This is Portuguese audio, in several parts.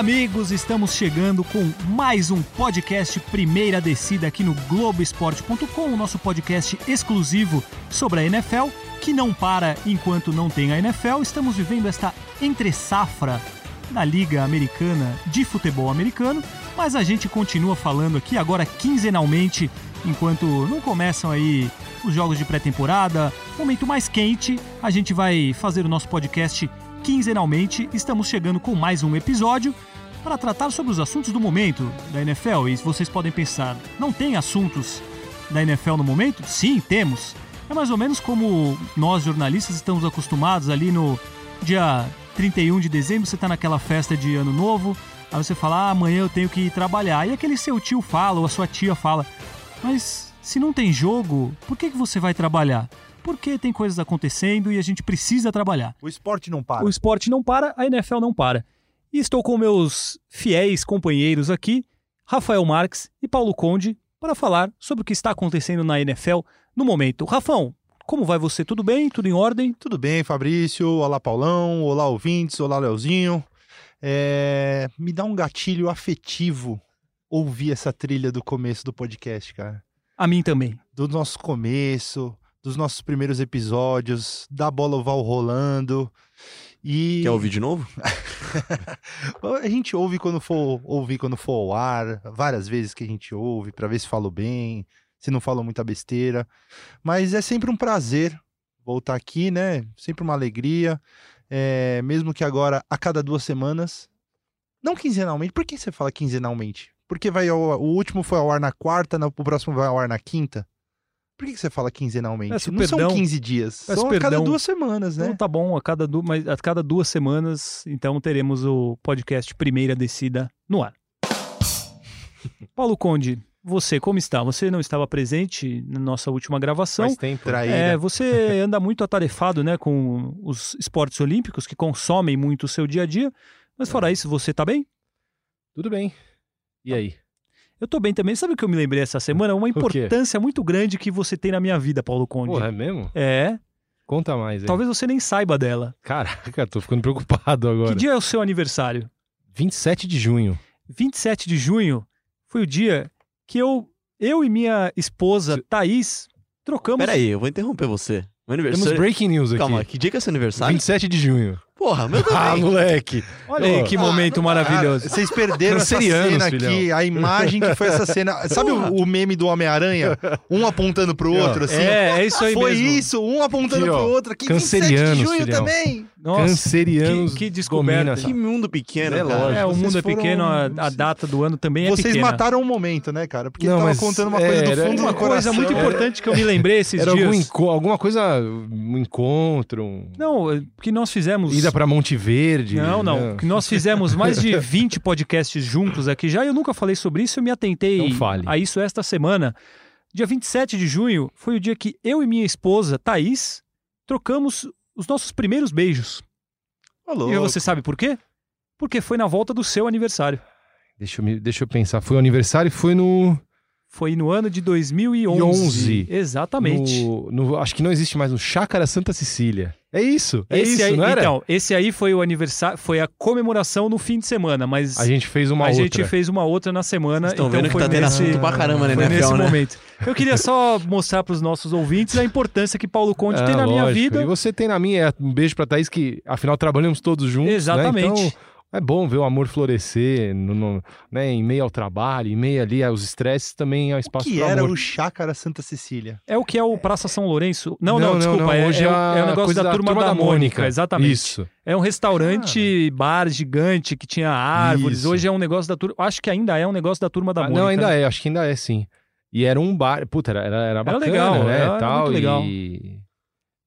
Amigos, estamos chegando com mais um podcast Primeira Descida aqui no Globoesporte.com, o nosso podcast exclusivo sobre a NFL, que não para enquanto não tem a NFL. Estamos vivendo esta entre-safra da Liga Americana de Futebol Americano, mas a gente continua falando aqui agora quinzenalmente, enquanto não começam aí os jogos de pré-temporada, momento mais quente, a gente vai fazer o nosso podcast quinzenalmente. Estamos chegando com mais um episódio para tratar sobre os assuntos do momento da NFL. E vocês podem pensar, não tem assuntos da NFL no momento? Sim, temos. É mais ou menos como nós jornalistas estamos acostumados ali no dia 31 de dezembro, você está naquela festa de ano novo, aí você fala, ah, amanhã eu tenho que ir trabalhar. E aquele seu tio fala, ou a sua tia fala, mas se não tem jogo, por que, que você vai trabalhar? Porque tem coisas acontecendo e a gente precisa trabalhar. O esporte não para. O esporte não para, a NFL não para. E estou com meus fiéis companheiros aqui, Rafael Marques e Paulo Conde, para falar sobre o que está acontecendo na NFL no momento. Rafão, como vai você? Tudo bem? Tudo em ordem? Tudo bem, Fabrício. Olá, Paulão. Olá, ouvintes. Olá, Leozinho. É... Me dá um gatilho afetivo ouvir essa trilha do começo do podcast, cara. A mim também. Do nosso começo, dos nossos primeiros episódios, da bola oval rolando. E... Quer ouvir de novo? a gente ouve quando for ouvir quando for ao ar, várias vezes que a gente ouve para ver se falo bem, se não falo muita besteira. Mas é sempre um prazer voltar aqui, né? Sempre uma alegria. É, mesmo que agora a cada duas semanas, não quinzenalmente. Por que você fala quinzenalmente? Porque vai ao, o último foi ao ar na quarta, o próximo vai ao ar na quinta. Por que, você fala quinzenalmente? Peço não perdão. são 15 dias, são a perdão. cada duas semanas, né? Então tá bom, a cada, du mas a cada duas semanas, então teremos o podcast Primeira Descida no ar. Paulo Conde, você como está? Você não estava presente na nossa última gravação. Faz tempo. Traíra. É, você anda muito atarefado, né, com os esportes olímpicos que consomem muito o seu dia a dia. Mas fora isso, você tá bem? Tudo bem. E aí? Eu tô bem também. Sabe o que eu me lembrei essa semana? Uma importância muito grande que você tem na minha vida, Paulo Conde. Porra, é mesmo? É, Conta mais aí. talvez você nem saiba dela. Caraca, tô ficando preocupado agora. Que dia é o seu aniversário? 27 de junho. 27 de junho foi o dia que eu, eu e minha esposa, Thaís, trocamos. Peraí, eu vou interromper você. Meu Temos aniversário. breaking news aqui. Calma, que dia que é seu aniversário? 27 de junho. Porra, meu Ah, também. moleque. Olha aí que momento maravilhoso. Ah, vocês perderam essa Cancerianos, cena aqui, filhão. a imagem que foi essa cena. Sabe o, o meme do Homem-Aranha? Um apontando pro outro, assim? é, é isso aí Foi mesmo. isso, um apontando Aqui, ó. pro outro. Aqui, 27 de Cancerianos, junho filhão. também. Nossa, Cancerianos que, que descoberta. essa- Que mundo pequeno, É lógico. É, o Vocês mundo é foram- pequeno, a, a data do ano também é Vocês pequena. mataram um momento, né, cara? Porque Não, tava contando uma é, coisa do era- fundo Uma do coisa coração. muito É. importante que eu me lembrei esses Era dias. algum enco- alguma coisa, um encontro, um... Não, é que nós fizemos... ida pra Monte Verde. Não, não. Que nós fizemos mais de 20 podcasts juntos aqui já. e Eu nunca falei sobre isso, eu me atentei Não fale. a isso esta semana. Dia 27 de junho foi o dia que eu e minha esposa, Thaís, trocamos os nossos primeiros beijos. Ô, E você sabe por quê? Porque foi na volta do seu aniversário. Deixa eu, me- deixa eu pensar. Foi o aniversário e foi no... Foi no ano de 2011. 11. Exatamente. no, no- acho que não existe mais, no Chácara Santa Cecília. É isso, é esse isso, aí, não era? Então, esse aí foi o aniversário, foi a comemoração no fim de semana, mas a gente fez uma a outra. gente fez uma outra na semana. Vocês estão então vendo que foi tá tendo nesse, assunto pra caramba na foi NFL, nesse né? momento. Eu queria só mostrar para os nossos ouvintes a importância que Paulo Conde Ah, tem na minha lógico. vida. E você tem na minha. É, Um beijo pra Thaís, que afinal trabalhamos todos juntos. né? Exatamente. Então, é bom ver o amor florescer no, no- né, em meio ao trabalho, em meio ali aos estresses, também é um O espaço que era amor. o Chácara Santa Cecília? É o que é o Praça São Lourenço? Não, não, desculpa. é, hoje é, o- a é o negócio coisa da, turma, da, Mônica. Exatamente. Isso. É um restaurante, bar gigante que tinha árvores. Isso. Hoje é um negócio da turma. Acho que ainda é um negócio da turma da Ah, Mônica. não, ainda é, acho que ainda é, sim. E era um bar. Puta, era, era, era bacana, legal, né? era tal, muito legal. E,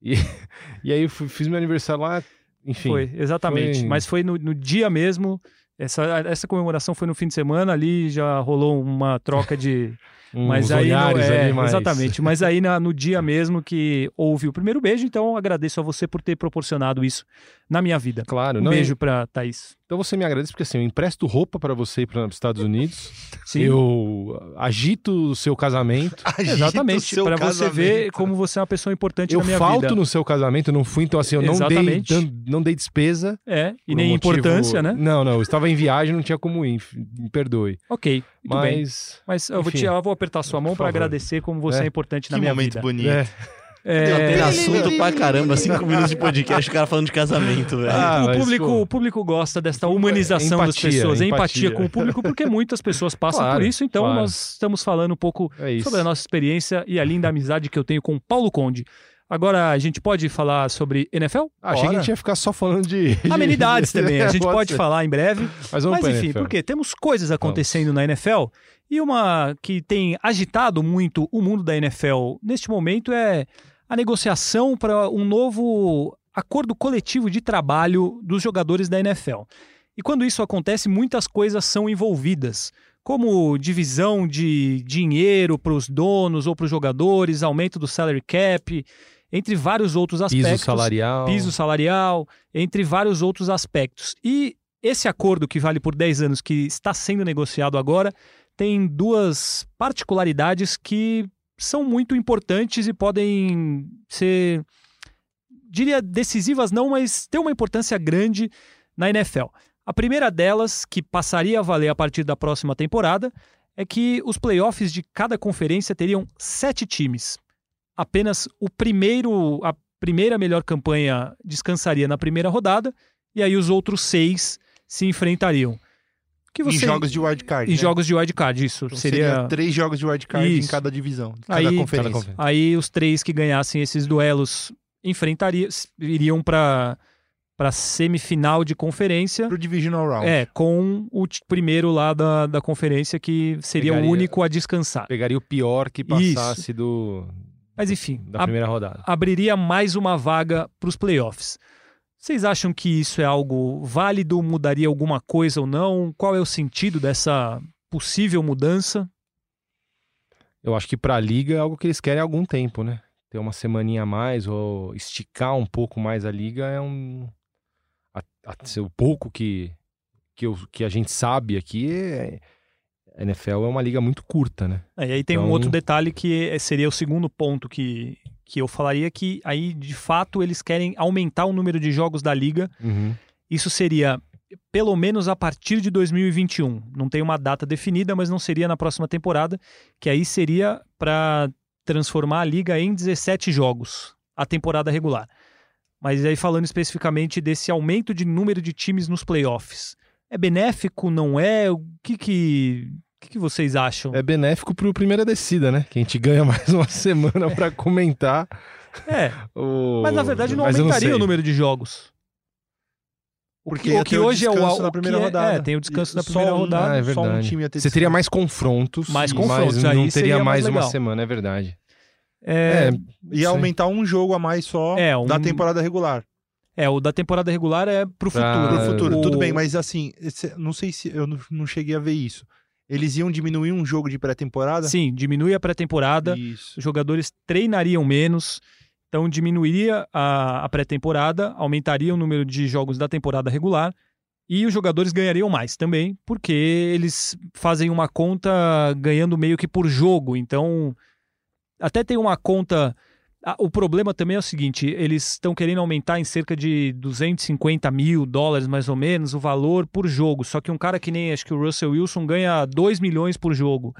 e, e aí eu fui- fiz meu aniversário lá, enfim. Foi, exatamente. foi- Mas foi no, no dia mesmo. Essa, essa comemoração foi no fim de semana. Ali já rolou uma troca de, Mas aí olhares é, exatamente, mas aí na- no dia mesmo que houve o primeiro beijo, então agradeço a você por ter proporcionado isso na minha vida. Claro, Um não, beijo pra Thaís. Então você me agradece porque assim, eu empresto roupa pra você ir para os Estados Unidos. Sim. Eu agito o seu casamento. Agita o Exatamente, pra você ver como você é uma pessoa importante Eu na minha falto vida. no seu casamento, eu não fui, então assim, eu não dei, Exatamente. dan- não dei despesa. É, e nem um motivo- importância, né? Não, não, eu estava em viagem, não tinha como ir, me perdoe. Ok, muito bem. Mas. Mas eu vou, enfim. te, eu vou apertar sua mão para agradecer como você é, É. importante na Que minha momento vida. bonito. É. É, Tem assunto pra caramba, cinco minutos de podcast, o cara falando de casamento, velho. Ah, o, público, pô, o público gosta desta humanização das empatia, pessoas, a empatia empatia. com o público, porque muitas pessoas passam Claro, por isso, então claro. nós estamos falando um pouco É sobre a nossa experiência e a linda amizade que eu tenho com o Paulo Conde. Agora a gente pode falar sobre NFL? Ah, achei que a gente ia ficar só falando de. de- Amenidades também, a gente pode ser. falar em breve. Mas vamos Mas enfim, NFL. porque temos coisas acontecendo na NFL e uma que tem agitado muito o mundo da NFL neste momento é a negociação para um novo acordo coletivo de trabalho dos jogadores da NFL. E quando isso acontece, muitas coisas são envolvidas, como divisão de dinheiro para os donos ou para os jogadores, aumento do salary cap, entre vários outros aspectos Piso salarial. piso salarial, entre vários outros aspectos. E esse acordo que vale por 10 anos, que está sendo negociado agora, tem duas particularidades que são muito importantes e podem ser, diria, decisivas não, mas ter uma importância grande na NFL. A primeira delas, que passaria a valer a partir da próxima temporada, é que os playoffs de cada conferência teriam sete times. Apenas o primeiro, a primeira melhor campanha descansaria na primeira rodada, e aí os outros seis se enfrentariam. Que Em você- jogos de wildcard. em né? jogos de wildcard, isso. Então seria, três jogos de wildcard em Isso. cada divisão, cada Aí- conferência. Cada conferência. Aí os três que ganhassem esses duelos enfrentariam, iriam para para semifinal de conferência. Pro Divisional Round. É, com o primeiro lá da, da conferência que seria Pegaria- o único a descansar. Pegaria o pior que passasse do, Mas enfim, da a- primeira rodada. abriria mais uma vaga para os playoffs. Vocês acham que isso é algo válido? Mudaria alguma coisa ou não? Qual é o sentido dessa possível mudança? Eu acho que pra liga é algo que eles querem há algum tempo, né? Ter uma semaninha a mais ou esticar um pouco mais a liga é um. A, a, o pouco que, que, eu- que a gente sabe aqui é. A NFL é uma liga muito curta, né? É, e aí tem um Então- outro detalhe que é- seria o segundo ponto que, que eu falaria, que aí, de fato, eles querem aumentar o número de jogos da liga. Uhum. Isso seria pelo menos a partir de 2021. Não tem uma data definida, mas não seria na próxima temporada, que aí seria para transformar a liga em 17 jogos, a temporada regular. Mas aí falando especificamente desse aumento de número de times nos playoffs. É benéfico, não é? O que que, o que, que vocês acham? É benéfico pro primeira descida, né? Que a gente ganha mais uma semana pra comentar. É, O... mas na verdade não Mas aumentaria sei. o número de jogos. O Porque que, ia o que o hoje é o, descanso o na que primeira é- rodada. É, tem o descanso da primeira um- rodada. Ah, é Só um verdade. time ia ter Você teria mais confrontos. Mais confrontos, mas aí não teria mais mais uma semana, é verdade. É, Ia Sim. aumentar um jogo a mais só É, um- da temporada regular. É, o da temporada regular é pro futuro. Pro futuro, O- tudo bem, mas assim, esse- não sei se eu não, não cheguei a ver isso. Eles iam diminuir um jogo de pré-temporada? Sim, diminui a pré-temporada, os jogadores treinariam menos, então diminuiria a, a pré-temporada, aumentaria o número de jogos da temporada regular e os jogadores ganhariam mais também, porque eles fazem uma conta ganhando meio que por jogo, então até tem uma conta. Ah, O problema também é o seguinte: eles estão querendo aumentar em cerca de 250 mil dólares, mais ou menos, o valor por jogo. Só que um cara que nem acho que o Russell Wilson ganha 2 milhões por jogo.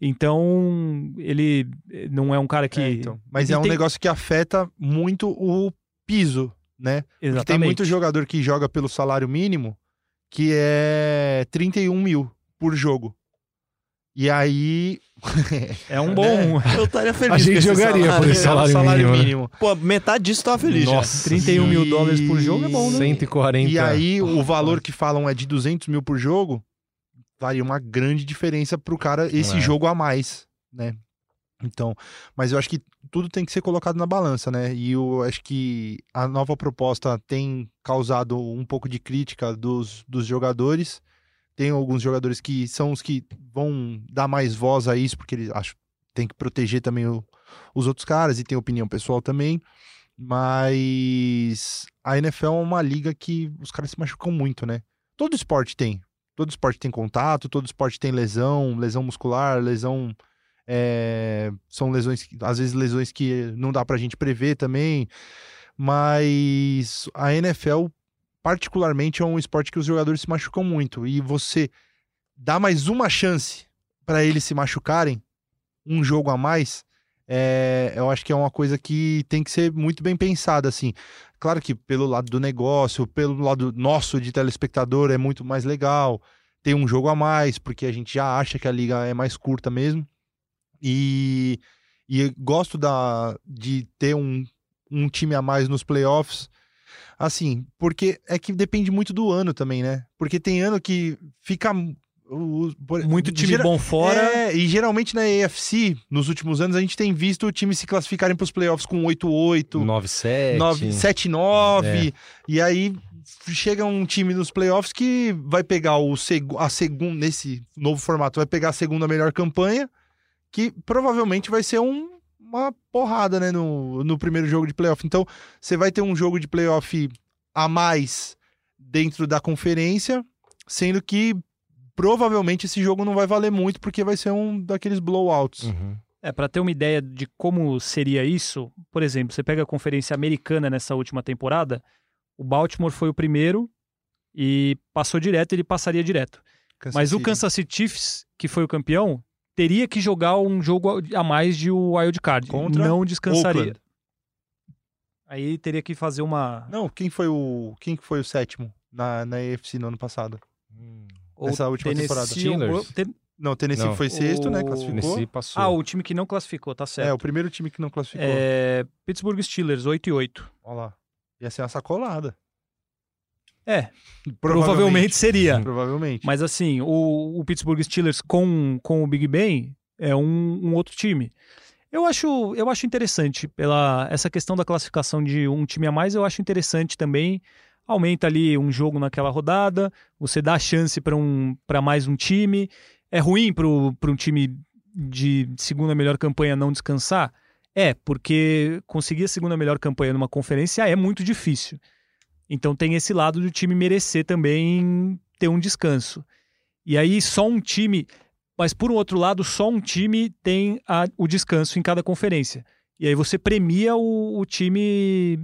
Então, ele eh, não é um cara que. É, então. Mas ele é um tem- negócio que afeta muito o piso, né? Porque Exatamente. tem muito jogador que joga pelo salário mínimo que é 31 mil por jogo. E aí. É um bom. Né? Eu estaria feliz A gente jogaria salário. por esse é um salário mínimo, né? Pô, metade disso tava feliz já. Nossa. 31 mil E- dólares por jogo é bom, né? 140. E aí, o valor que falam é de 200 mil por jogo, faria uma grande diferença pro cara esse É. jogo a mais, né? Então, mas eu acho que tudo tem que ser colocado na balança, né? E eu acho que a nova proposta tem causado um pouco de crítica dos, dos jogadores, tem alguns jogadores que são os que vão dar mais voz a isso, porque eles acho tem que proteger também o- os outros caras e tem opinião pessoal também. Mas a NFL é uma liga que os caras se machucam muito, né? Todo esporte tem. Todo esporte tem contato, todo esporte tem lesão, lesão muscular, lesão. é, são lesões, às vezes lesões que não dá pra gente prever também. Mas a NFL, particularmente, é um esporte que os jogadores se machucam muito. E você dá mais uma chance pra eles se machucarem, um jogo a mais, é, eu acho que é uma coisa que tem que ser muito bem pensada, assim. Claro que pelo lado do negócio, pelo lado nosso de telespectador é muito mais legal. Tem um jogo a mais, porque a gente já acha que a liga é mais curta mesmo. E, e gosto da, de ter um, um time a mais nos playoffs. Assim, porque é que depende muito do ano também, né? Porque tem ano que fica. o- por- Muito time gera- bom fora. é, e geralmente na AFC, nos últimos anos, a gente tem visto times se classificarem para os playoffs com 8-8, 9-7. 9, 7-9. É. E aí chega um time nos playoffs que vai pegar o a segunda, nesse novo formato, vai pegar a segunda melhor campanha, que provavelmente vai ser um- uma porrada, né, no, no primeiro jogo de playoff. Então, você vai ter um jogo de playoff a mais dentro da conferência, sendo que provavelmente esse jogo não vai valer muito, porque vai ser um daqueles blowouts. Uhum. É, para ter uma ideia de como seria isso, por exemplo, você pega a conferência americana nessa última temporada, o Baltimore foi o primeiro e passou direto, ele passaria direto. Kansas Mas o City. Kansas City Chiefs, que foi o campeão, teria que jogar um jogo a mais de wild card, Contra não descansaria. Oakland. Aí teria que fazer uma Não, quem foi o quem que foi o sétimo na, na AFC no ano passado? ou Essa última temporada. Tennessee, Steelers. Ten- Não, o Tennessee Não. foi sexto, né? O- Classificou. Tennessee passou. Ah, o time que não classificou, tá É, certo. o primeiro time que não classificou. É, Pittsburgh Steelers, 8 e 8. Olha lá. Ia ser uma sacolada. É, provavelmente seria. Provavelmente. Mas assim, o, o Pittsburgh Steelers com, com o Big Ben é um, um outro time. Eu acho, eu acho interessante pela essa questão da classificação de um time a mais, eu acho interessante também. Aumenta ali um jogo naquela rodada, você dá chance para um, pra mais um time. É ruim para um time de segunda melhor campanha não descansar? É, porque conseguir a segunda melhor campanha numa conferência é muito difícil. Então tem esse lado do time merecer também ter um descanso. E aí só um time, mas por um outro lado, só um time tem a- o descanso em cada conferência. E aí você premia o, o time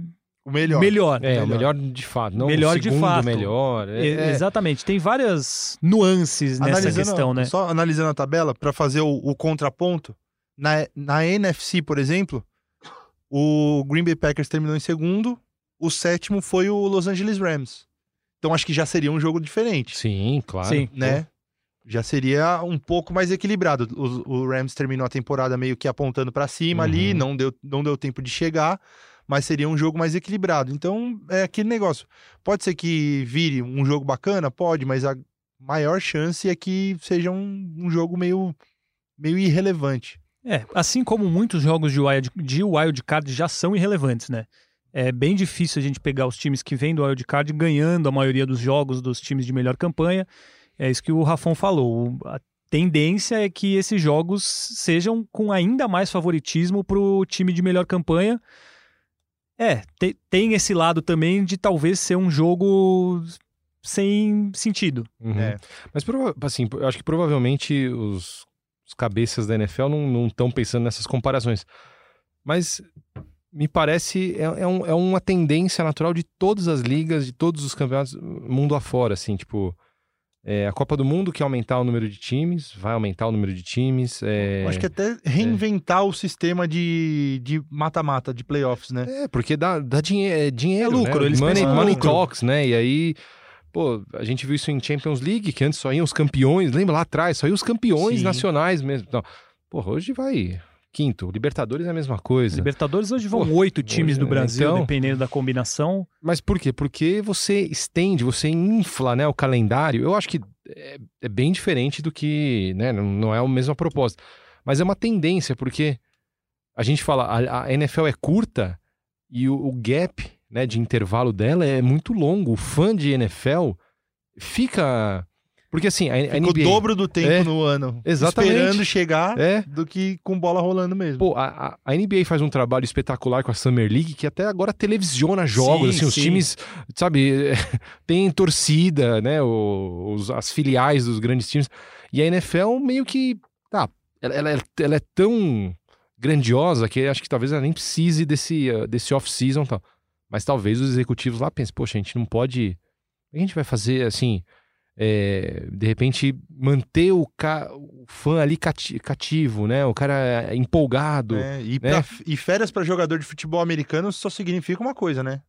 o melhor. melhor. É, o Melhor. melhor de fato. Não Melhor o de segundo fato. melhor. É, é. Exatamente. Tem várias nuances nessa Analisando- questão, né? Só analisando a tabela, para fazer o, o contraponto, na, na NFC, por exemplo, o Green Bay Packers terminou em segundo, o sétimo foi o Los Angeles Rams. Então acho que já seria um jogo diferente, Sim, claro. Sim. né? Já seria um pouco mais equilibrado. O, o Rams terminou a temporada meio que apontando para cima ali, Uhum. não deu, não deu tempo de chegar, mas seria um jogo mais equilibrado. Então é aquele negócio. Pode ser que vire um jogo bacana? Pode, mas a maior chance é que seja um, um jogo meio, meio irrelevante. É, assim como muitos jogos de wild, de wild card já são irrelevantes, né? É bem difícil a gente pegar os times que vêm do wild card ganhando a maioria dos jogos dos times de melhor campanha. É isso que o Rafão falou. A tendência é que esses jogos sejam com ainda mais favoritismo para o time de melhor campanha. É, te- tem esse lado também de talvez ser um jogo sem sentido. Uhum. É. Mas, assim, eu acho que provavelmente os, os cabeças da NFL não estão pensando nessas comparações. Mas me parece, é, é, um- é uma tendência natural de todas as ligas, de todos os campeonatos, mundo afora, assim, tipo... é, a Copa do Mundo quer aumentar o número de times, vai aumentar o número de times. é, Acho que até reinventar o sistema de de mata-mata, de playoffs, né? É, porque dá, dá dinhe é dinheiro, É lucro, né? eles money, pensam money lucro. talks, né? E aí, pô, a gente viu isso em Champions League, que antes só iam os campeões, lembra lá atrás, só iam os campeões Sim. nacionais mesmo. Então, porra, hoje vai quinto. Libertadores é a mesma coisa. Libertadores hoje vão oito times do hoje, Brasil, então- dependendo da combinação. Mas por quê? Porque você estende, você infla né, o calendário. Eu acho que é, é bem diferente do que, né? Não, não é a mesma proposta. Mas é uma tendência, porque a gente fala, a, a NFL é curta e o, o gap né, de intervalo dela é muito longo. O fã de NFL fica. Porque assim, a, a NBA... o dobro do tempo É. no ano. Exatamente. Esperando chegar É, do que com bola rolando mesmo. Pô, a, a- NBA faz um trabalho espetacular com a Summer League que até agora televisiona jogos, Sim, assim, os sim. times, sabe, tem torcida, né, os- as filiais dos grandes times. E a NFL meio que, tá, ela, ela é, ela é tão grandiosa que acho que talvez ela nem precise desse, uh, desse off-season e tal. Mas talvez os executivos lá pensem, poxa, a gente não pode... O que a gente vai fazer, assim, é, de repente manter o, ca- o fã ali cati- cativo, né? O cara empolgado, É, e, né? pra- e férias pra jogador de futebol americano só significa uma coisa, né?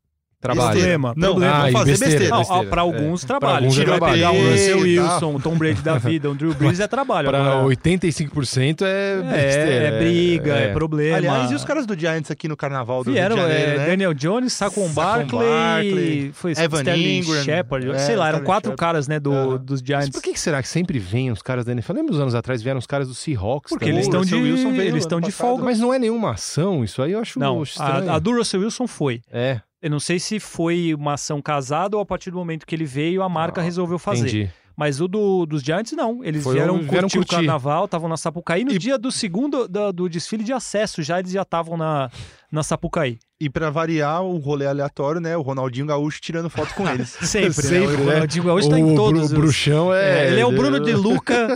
Trabalho. Problema, Não, problema. vamos Ah, fazer besteira. besteira. Não, besteira. para alguns É. trabalho. Pra alguns Você é vai trabalho. pegar o Russell tal. Wilson, o Tom Brady da vida, o Drew Brees é trabalho. Para Agora, 85% é é, besteira. é briga, é, problema. Aliás, e os caras do Giants aqui no Carnaval do Vieram, Rio de Janeiro, é, né? Daniel Jones, Saquon Barkley, Barkley, foi Evan Ingram, Shepard, é, sei lá, eram quatro Shepard. caras, né, do, dos Mas Giants. por que, que será que sempre vem os caras da NFL? Lembra uns anos atrás vieram os caras do Seahawks Porque também? eles estão de, Russell Wilson eles estão de folga. Mas não é nenhuma ação, isso aí eu acho Não, a do Russell Wilson foi. É, Eu não sei se foi uma ação casada ou a partir do momento que ele veio, a marca Ah, resolveu fazer. entendi. Mas o do, dos Giants, não. Eles Foi vieram, um- vieram curtir o curtir. carnaval, estavam na Sapucaí. No E- dia do segundo da- do desfile de acesso, já eles já estavam na, na Sapucaí. E pra variar o rolê aleatório, né? O Ronaldinho Gaúcho tirando foto com eles. Sempre, Sempre, né? O né? Ronaldinho Gaúcho tá em o todos os... bruxão é... É, ele é o Bruno de Luca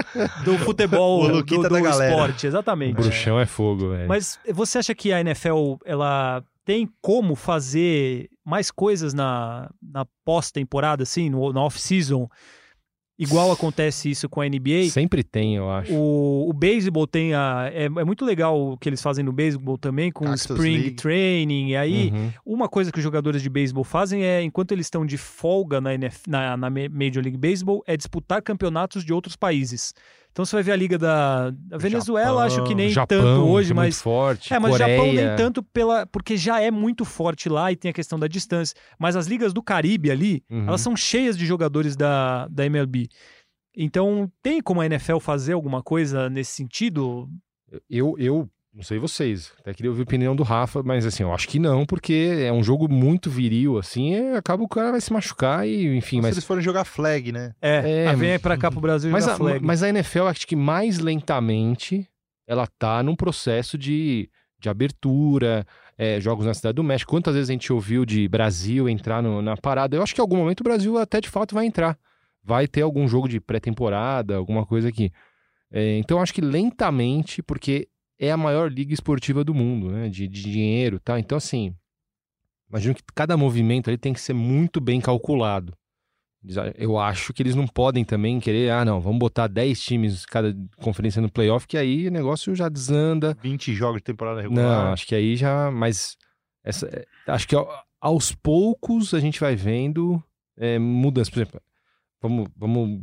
do futebol, O do, Luquita do da galera. esporte, O exatamente. bruxão é fogo, velho. Mas você acha que a NFL ela tem como fazer mais coisas na, na pós-temporada, assim, no, na off-season? Igual acontece isso com a NBA. Sempre tem, eu acho. O, o beisebol tem a. É, é muito legal o que eles fazem no beisebol também, com o Cactus Spring League. Training. E aí, Uhum. uma coisa que os jogadores de beisebol fazem é, enquanto eles estão de folga na, NF, na, na Ma- Major League Baseball, é disputar campeonatos de outros países. Então você vai ver a liga da, da Venezuela, acho que nem Japão, tanto hoje, é muito mas. forte. É, mas Coreia. Japão nem tanto pela, porque já é muito forte lá e tem a questão da distância. Mas as ligas do Caribe ali, Uhum. elas são cheias de jogadores da, da MLB. Então, tem como a NFL fazer alguma coisa nesse sentido? Eu, eu não sei vocês, até queria ouvir a opinião do Rafa, mas assim, eu acho que não, porque é um jogo muito viril, assim, e acaba o cara vai se machucar e, enfim, Se mas. eles forem jogar flag, né? É, É, vem pra cá pro Brasil Mas jogar a, flag. mas a NFL, acho que mais lentamente, ela tá num processo de, de abertura, é, jogos na Cidade do México. Quantas vezes a gente ouviu de Brasil entrar no- na parada? Eu acho que em algum momento o Brasil até de fato vai entrar. Vai ter algum jogo de pré-temporada, alguma coisa aqui. É, então, eu acho que lentamente, porque é a maior liga esportiva do mundo, né? De, de dinheiro, tá? Então, assim, imagino que cada movimento ali tem que ser muito bem calculado. Eles- Eu acho que eles não podem também querer, ah, não, vamos botar 10 times cada conferência no playoff, que aí o negócio já desanda. 20 jogos de temporada Não, regular. acho que aí já. Mas essa, é, acho que ao- aos poucos a gente vai vendo é, mudanças. Por exemplo, vamos. vamos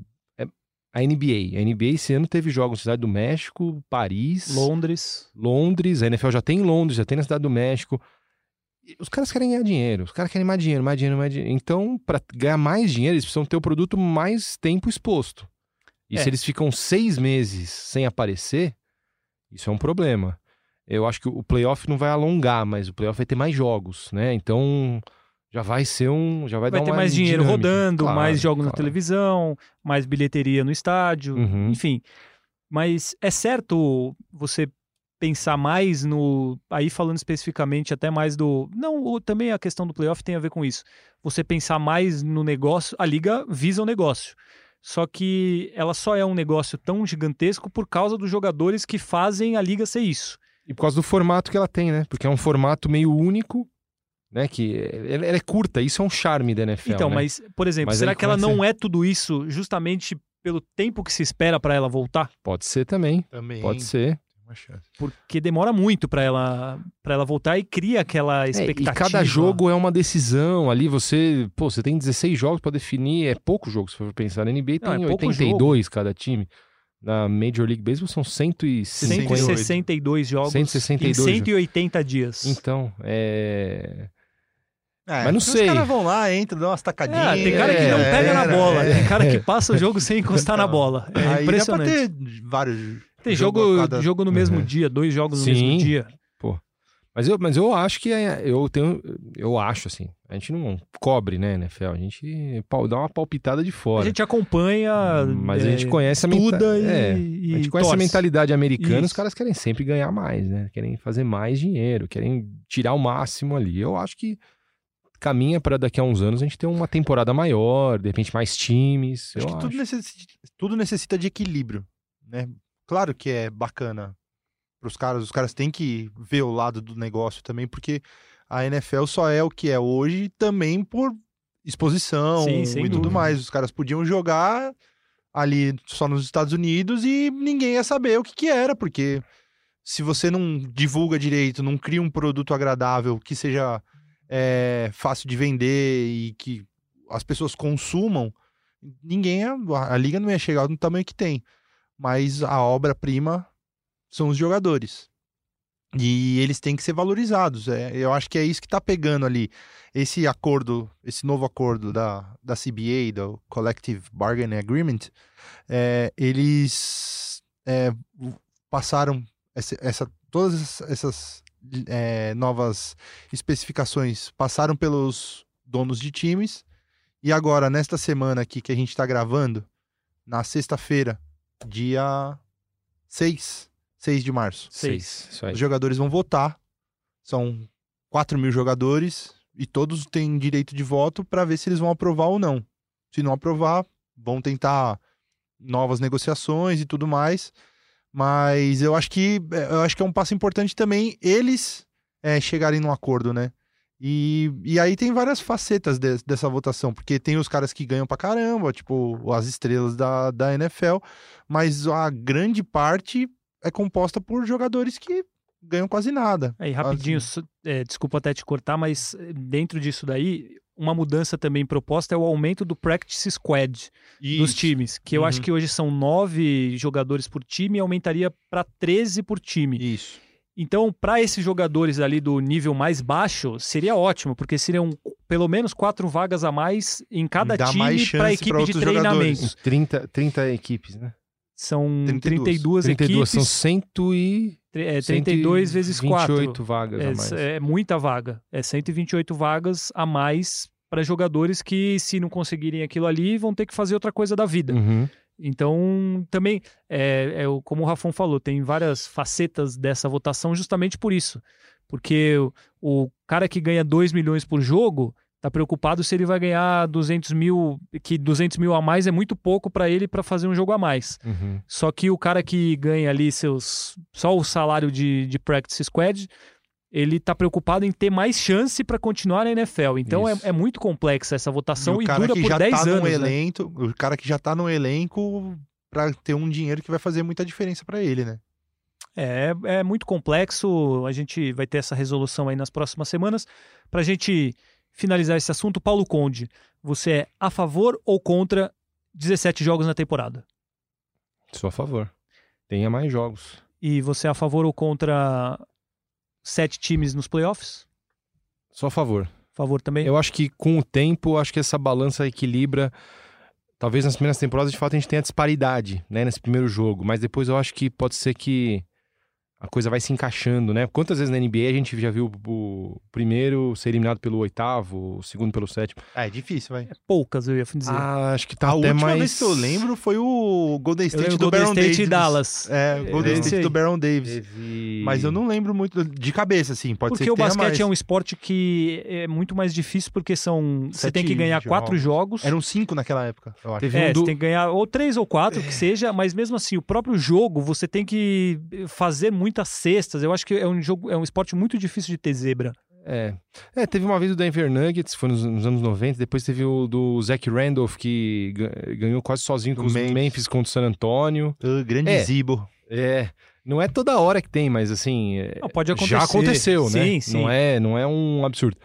a NBA. A NBA esse ano teve jogos na Cidade do México, Paris, Londres. Londres. A NFL já tem em Londres, já tem na Cidade do México. Os caras querem ganhar dinheiro, os caras querem mais dinheiro, mais dinheiro, mais dinheiro. Então, para ganhar mais dinheiro, eles precisam ter o produto mais tempo exposto. E É. se eles ficam seis meses sem aparecer, isso é um problema. Eu acho que o playoff não vai alongar, mas o playoff vai ter mais jogos, né? Então já vai ser um. Já vai, Vai ter mais dinheiro dinâmica. rodando, Claro, mais jogos na claro. televisão, mais bilheteria no estádio, Uhum. enfim. Mas é certo você pensar mais no. Aí falando especificamente até mais do. Não, também a questão do playoff tem a ver com isso. Você pensar mais no negócio. A liga visa o negócio. Só que ela só é um negócio tão gigantesco por causa dos jogadores que fazem a liga ser isso. E por causa do formato que ela tem, né? Porque é um formato meio único, né? Que ela, ela é curta, isso é um charme da NFL. Então, né? mas, por exemplo, Mas será aí que ela é que não é tudo isso justamente pelo tempo que se espera para ela voltar? Pode ser também, Também. pode ser. Porque demora muito para ela para ela voltar e cria aquela É, expectativa. e cada jogo é uma decisão ali, você, pô, você tem 16 jogos pra definir, é pouco jogo se for pensar. Na NBA Não, tem é pouco 82 cada time. Na Major League Baseball são 150. 162 jogos 162 em 180 dias. Então, é... É, Mas não os sei. caras vão lá, entram, dão umas tacadinhas. É, tem cara que não é, pega na é, bola, é. tem cara que passa o jogo sem encostar na Então, bola. É Aí dá pra impressionante. ter vários. Tem jogo jogo, a cada- jogo no mesmo Uhum. dia, dois jogos no Sim. mesmo dia. Mas eu, mas eu acho que é- eu tenho. Eu acho, assim. A gente não cobre, né, NFL? A gente dá uma palpitada de A fora. gente acompanha. Mas a gente conhece a menta- estuda e, é, A gente conhece a torce. mentalidade americana, os Isso. caras querem sempre ganhar mais, né? Querem fazer mais dinheiro, querem tirar o máximo ali. Eu acho que caminha para daqui a uns anos a gente ter uma temporada maior, de repente mais times. Acho eu que tudo necessita, tudo necessita de equilíbrio, né? Claro que é bacana pros caras, os caras têm que ver o lado do negócio também, porque a NFL só é o que é hoje também por exposição Sim, e tudo dúvida. mais. Os caras podiam jogar ali só nos Estados Unidos e ninguém ia saber o que que era, porque se você não divulga direito, não cria um produto agradável que seja é, fácil de vender e que as pessoas consumam, ninguém, a liga não ia chegar no tamanho que tem. Mas a obra-prima são os jogadores. E eles têm que ser valorizados. É, eu acho que é isso que tá pegando ali. Esse acordo, esse novo acordo da, da CBA, do Collective Bargaining Agreement, é, eles é, passaram essa, essa- todas essas é, novas especificações passaram pelos donos de times. E agora, nesta semana aqui que a gente está gravando, na sexta-feira, dia 6, 6 de março, Seis. Isso aí. os jogadores vão votar. São 4 mil jogadores e todos têm direito de voto para ver se eles vão aprovar ou não. Se não aprovar, vão tentar novas negociações e tudo mais. Mas eu acho que eu acho que é um passo importante também eles é, chegarem num acordo, né? E, e aí tem várias facetas de- dessa votação, porque tem os caras que ganham pra caramba, tipo as estrelas da, da NFL, mas a grande parte é composta por jogadores que ganham quase nada. Aí, rapidinho, Assim. é, desculpa até te cortar, mas é, dentro disso daí, uma mudança também proposta é o aumento do practice squad dos Isso. times, que eu Uhum. acho que hoje são nove jogadores por time e aumentaria para 13 por time. Isso. Então, para esses jogadores ali do nível mais baixo, seria ótimo, porque seriam pelo menos quatro vagas a mais em cada Dá time para chance equipe de treinamento. jogadores. 30, 30 equipes, né? São 32. 32, 32, são equipes, 100 e... é, 32 vezes 4. 28 vagas a mais. É, é muita vaga. É 128 vagas a mais para jogadores que, se não conseguirem aquilo ali, vão ter que fazer outra coisa da vida. Uhum. Então, também, é, é como o Rafão falou, tem várias facetas dessa votação justamente por isso. Porque o, o cara que ganha 2 milhões por jogo tá preocupado se ele vai ganhar 200 mil, que 200 mil a mais é muito pouco para ele para fazer um jogo a mais. Uhum. Só que o cara que ganha ali seus só o salário de, de practice squad, ele tá preocupado em ter mais chance para continuar na NFL. Então é, é muito complexa essa votação o e, cara dura que por já 10 tá anos. no né? elenco, o cara que já tá no elenco para ter um dinheiro que vai fazer muita diferença para ele, né? É, é muito complexo. A gente vai ter essa resolução aí nas próximas semanas. Para a gente finalizar esse assunto, Paulo Conde, você é a favor ou contra 17 jogos na temporada? Sou a favor. Tenha mais jogos. E você é a favor ou contra sete times nos playoffs? Sou a favor. Favor também? Eu acho que com o tempo, acho que essa balança equilibra. Talvez nas primeiras temporadas, de fato, a gente tenha disparidade, né, nesse primeiro jogo. Mas depois eu acho que pode ser que a coisa vai se encaixando, né? Quantas vezes na NBA a gente já viu o primeiro ser eliminado pelo oitavo, o segundo pelo sétimo? Ah, é difícil, vai. Poucas, eu ia dizer. Ah, acho que tá a até última mais... vez que eu lembro foi o Golden State do Golden Baron State Davis. e Dallas. É, o Golden esse State do Baron Davis. Teve... Mas eu não lembro muito de cabeça, assim. Pode Porque ser que o tenha basquete mais. é um esporte que é muito mais difícil porque são você Sete tem que ganhar quatro jogos. Eram cinco naquela época, eu acho. Teve É, um do... você tem que ganhar ou três ou quatro, que seja, mas mesmo assim, o próprio jogo, você tem que fazer muitas cestas. Eu acho que é um jogo, é um esporte muito difícil de ter zebra. É. é, teve uma vez o Denver Nuggets, foi nos, nos anos 90, depois teve o do Zach Randolph, que ga- ganhou quase sozinho com os Memphis. Memphis contra o San Antonio. Ah, grande É. Zibo. É, não é toda hora que tem, mas assim, é- Não, pode acontecer. já aconteceu, né? Sim, sim. Não é, não é um absurdo.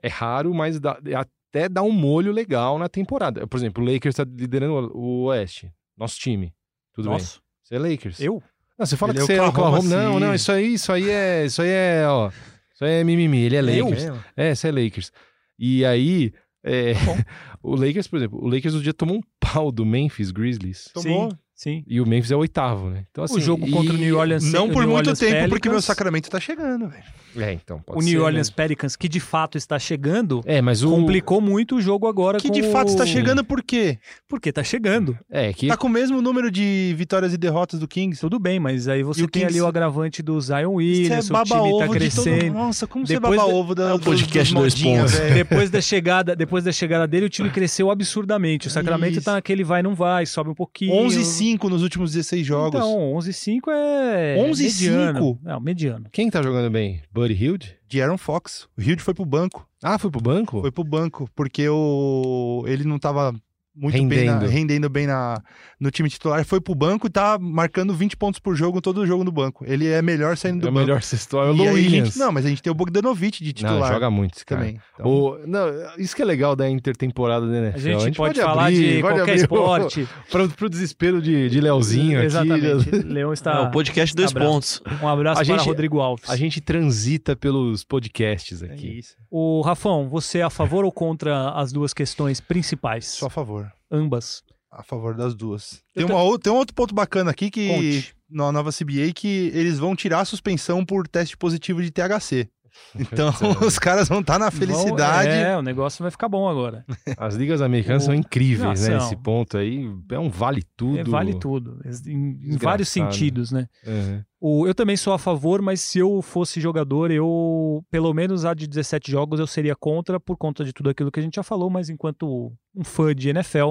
É raro, mas dá- até dá um molho legal na temporada. Por exemplo, o Lakers tá liderando o Oeste, nosso time. Tudo bem. Nossa, Você é Lakers. eu? Não, você fala Ele que é você é Oklahoma Oklahoma. Não, não, isso aí, isso aí é, isso aí é, ó, isso aí é mimimi. Ele é Eu? Lakers. É, você é Lakers. E aí, é, o Lakers, por exemplo, o Lakers um dia tomou um pau do Memphis Grizzlies. Tomou. Sim. Sim. E o Memphis é o oitavo, né? Então, assim, o jogo contra o New Orleans Não por New muito Orleans tempo, porque Pelicans, meu Sacramento tá chegando, velho. É, então, pode O ser, New né? Orleans Pelicans, que de fato está chegando, É, mas o... complicou muito o jogo agora Que com de fato o... está chegando por quê? Porque tá chegando. É, que... Tá com o mesmo número de vitórias e derrotas do Kings. Tudo bem, mas aí você tem Kings- ali o agravante do Zion Williams, é o time tá de todo crescendo. Nossa, como você Depois baba da- ovo da, É o podcast dos dois modinha, pontos. Depois da chegada, depois da chegada dele, o time cresceu absurdamente. O Sacramento Isso. tá naquele vai não vai, sobe um pouquinho. 11 e 5 nos últimos 16 jogos. Então, 11 e 5 é 11 e mediano. 5? Não, mediano. Quem tá jogando bem? Buddy Hilde? De Aaron Fox. O Hild foi pro banco. Ah, foi pro banco? Foi pro banco, porque o... ele não tava muito bem, na- Rendendo. rendendo bem na... no time titular. Foi pro banco e tá marcando 20 pontos por jogo todo jogo no banco. Ele é melhor saindo do É o banco. melhor sexto, é o E Lou aí a Williams. gente- Não, mas a gente tem o Bogdanovich de titular Não, joga muito esse cara. também. Então, O, não, isso que é legal da intertemporada da NFL. A gente, pode, falar abrir, de pode qualquer abrir o- esporte. Pro, pro desespero de, de Leozinho Exatamente. aqui. Leão É, está. o podcast dois bravo. pontos. Um abraço A para gente- Rodrigo Alves. A gente transita pelos podcasts é aqui. isso. O Rafão, você é a favor ou contra as duas questões principais? Só a favor. Ambas. A favor das duas. Tem, ta- uma, tem um outro ponto bacana aqui que Conte. na nova CBA que eles vão tirar a suspensão por teste positivo de THC. Então os caras vão estar na felicidade. Vão- é, o negócio vai ficar bom agora. As ligas americanas O- são incríveis, Não, né? são. Esse ponto aí é um vale tudo. É, vale tudo. Em, em vários sentidos, né? Uhum. O, eu também sou a favor, mas se eu fosse jogador, eu, pelo menos a de 17 jogos, eu seria contra, por conta de tudo aquilo que a gente já falou, mas enquanto um fã de NFL,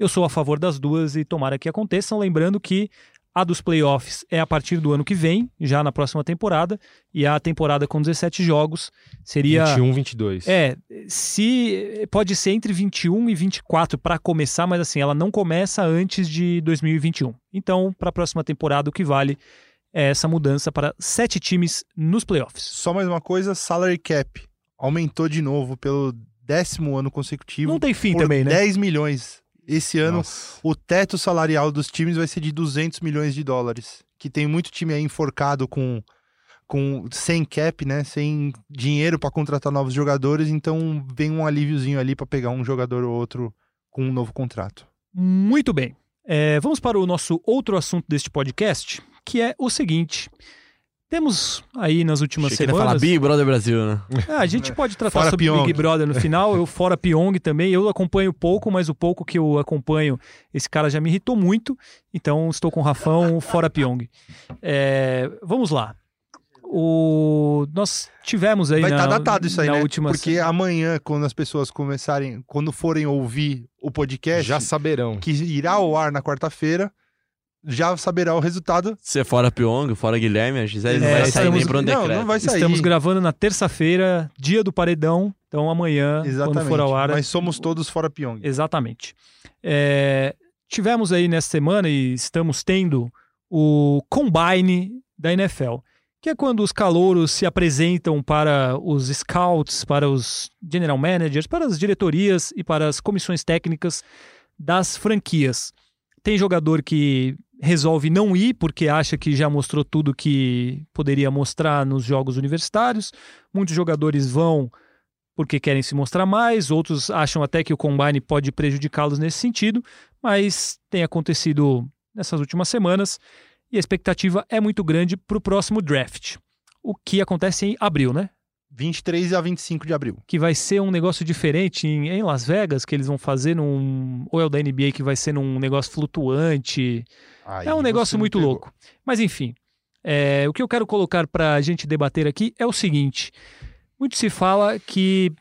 eu sou a favor das duas e tomara que aconteçam. Lembrando que a dos playoffs é a partir do ano que vem, já na próxima temporada, e a temporada com 17 jogos seria. 21, 22. É, se pode ser entre 21 e 24 para começar, mas assim, ela não começa antes de 2021. Então, para a próxima temporada, o que vale é essa mudança para sete times nos playoffs. Só mais uma coisa, salary cap aumentou de novo pelo décimo ano consecutivo Não tem fim também, né? 10 milhões. Esse ano Nossa. o teto salarial dos times vai ser de 200 milhões de dólares. Que tem muito time aí enforcado com, com sem cap, né? Sem dinheiro para contratar novos jogadores. Então vem um alíviozinho ali para pegar um jogador ou outro com um novo contrato. Muito bem. É, vamos para o nosso outro assunto deste podcast, que é o seguinte. Temos aí nas últimas Achei que ia falar semanas. Big Brother Brasil, né? Ah, a gente pode tratar Fora sobre Pyong. Big Brother no final, eu fora Pyong também. Eu acompanho pouco, mas o pouco que eu acompanho, esse cara já me irritou muito. Então estou com o Rafão fora Pyong. É, vamos lá. O... Nós tivemos aí Vai na, estar datado isso aí, na né? última Porque amanhã, quando as pessoas começarem, quando forem ouvir o podcast, Já saberão. que irá ao ar na quarta-feira, já saberá o resultado. Se é fora Pyong, fora Guilherme, a Gisele não É, vai sair estamos- nem pra um não, não vai sair. Estamos gravando na terça-feira, dia do paredão. Então amanhã, Exatamente. quando for ao ar, Nós somos todos fora Pyong. Exatamente. É, tivemos aí nessa semana e estamos tendo o Combine da NFL, que é quando os calouros se apresentam para os scouts, para os general managers, para as diretorias e para as comissões técnicas das franquias. Tem jogador que resolve não ir porque acha que já mostrou tudo que poderia mostrar nos jogos universitários. Muitos jogadores vão porque querem se mostrar mais, outros acham até que o combine pode prejudicá-los nesse sentido, mas tem acontecido nessas últimas semanas e a expectativa é muito grande para o próximo draft, o que acontece em abril, né? 23 a 25 de abril. Que vai ser um negócio diferente em, em Las Vegas, que eles vão fazer num. Ou é o da NBA que vai ser num negócio flutuante. Aí É um negócio muito pegou. louco. Mas enfim, é, o que eu quero colocar para a gente debater aqui é o seguinte: muito se fala que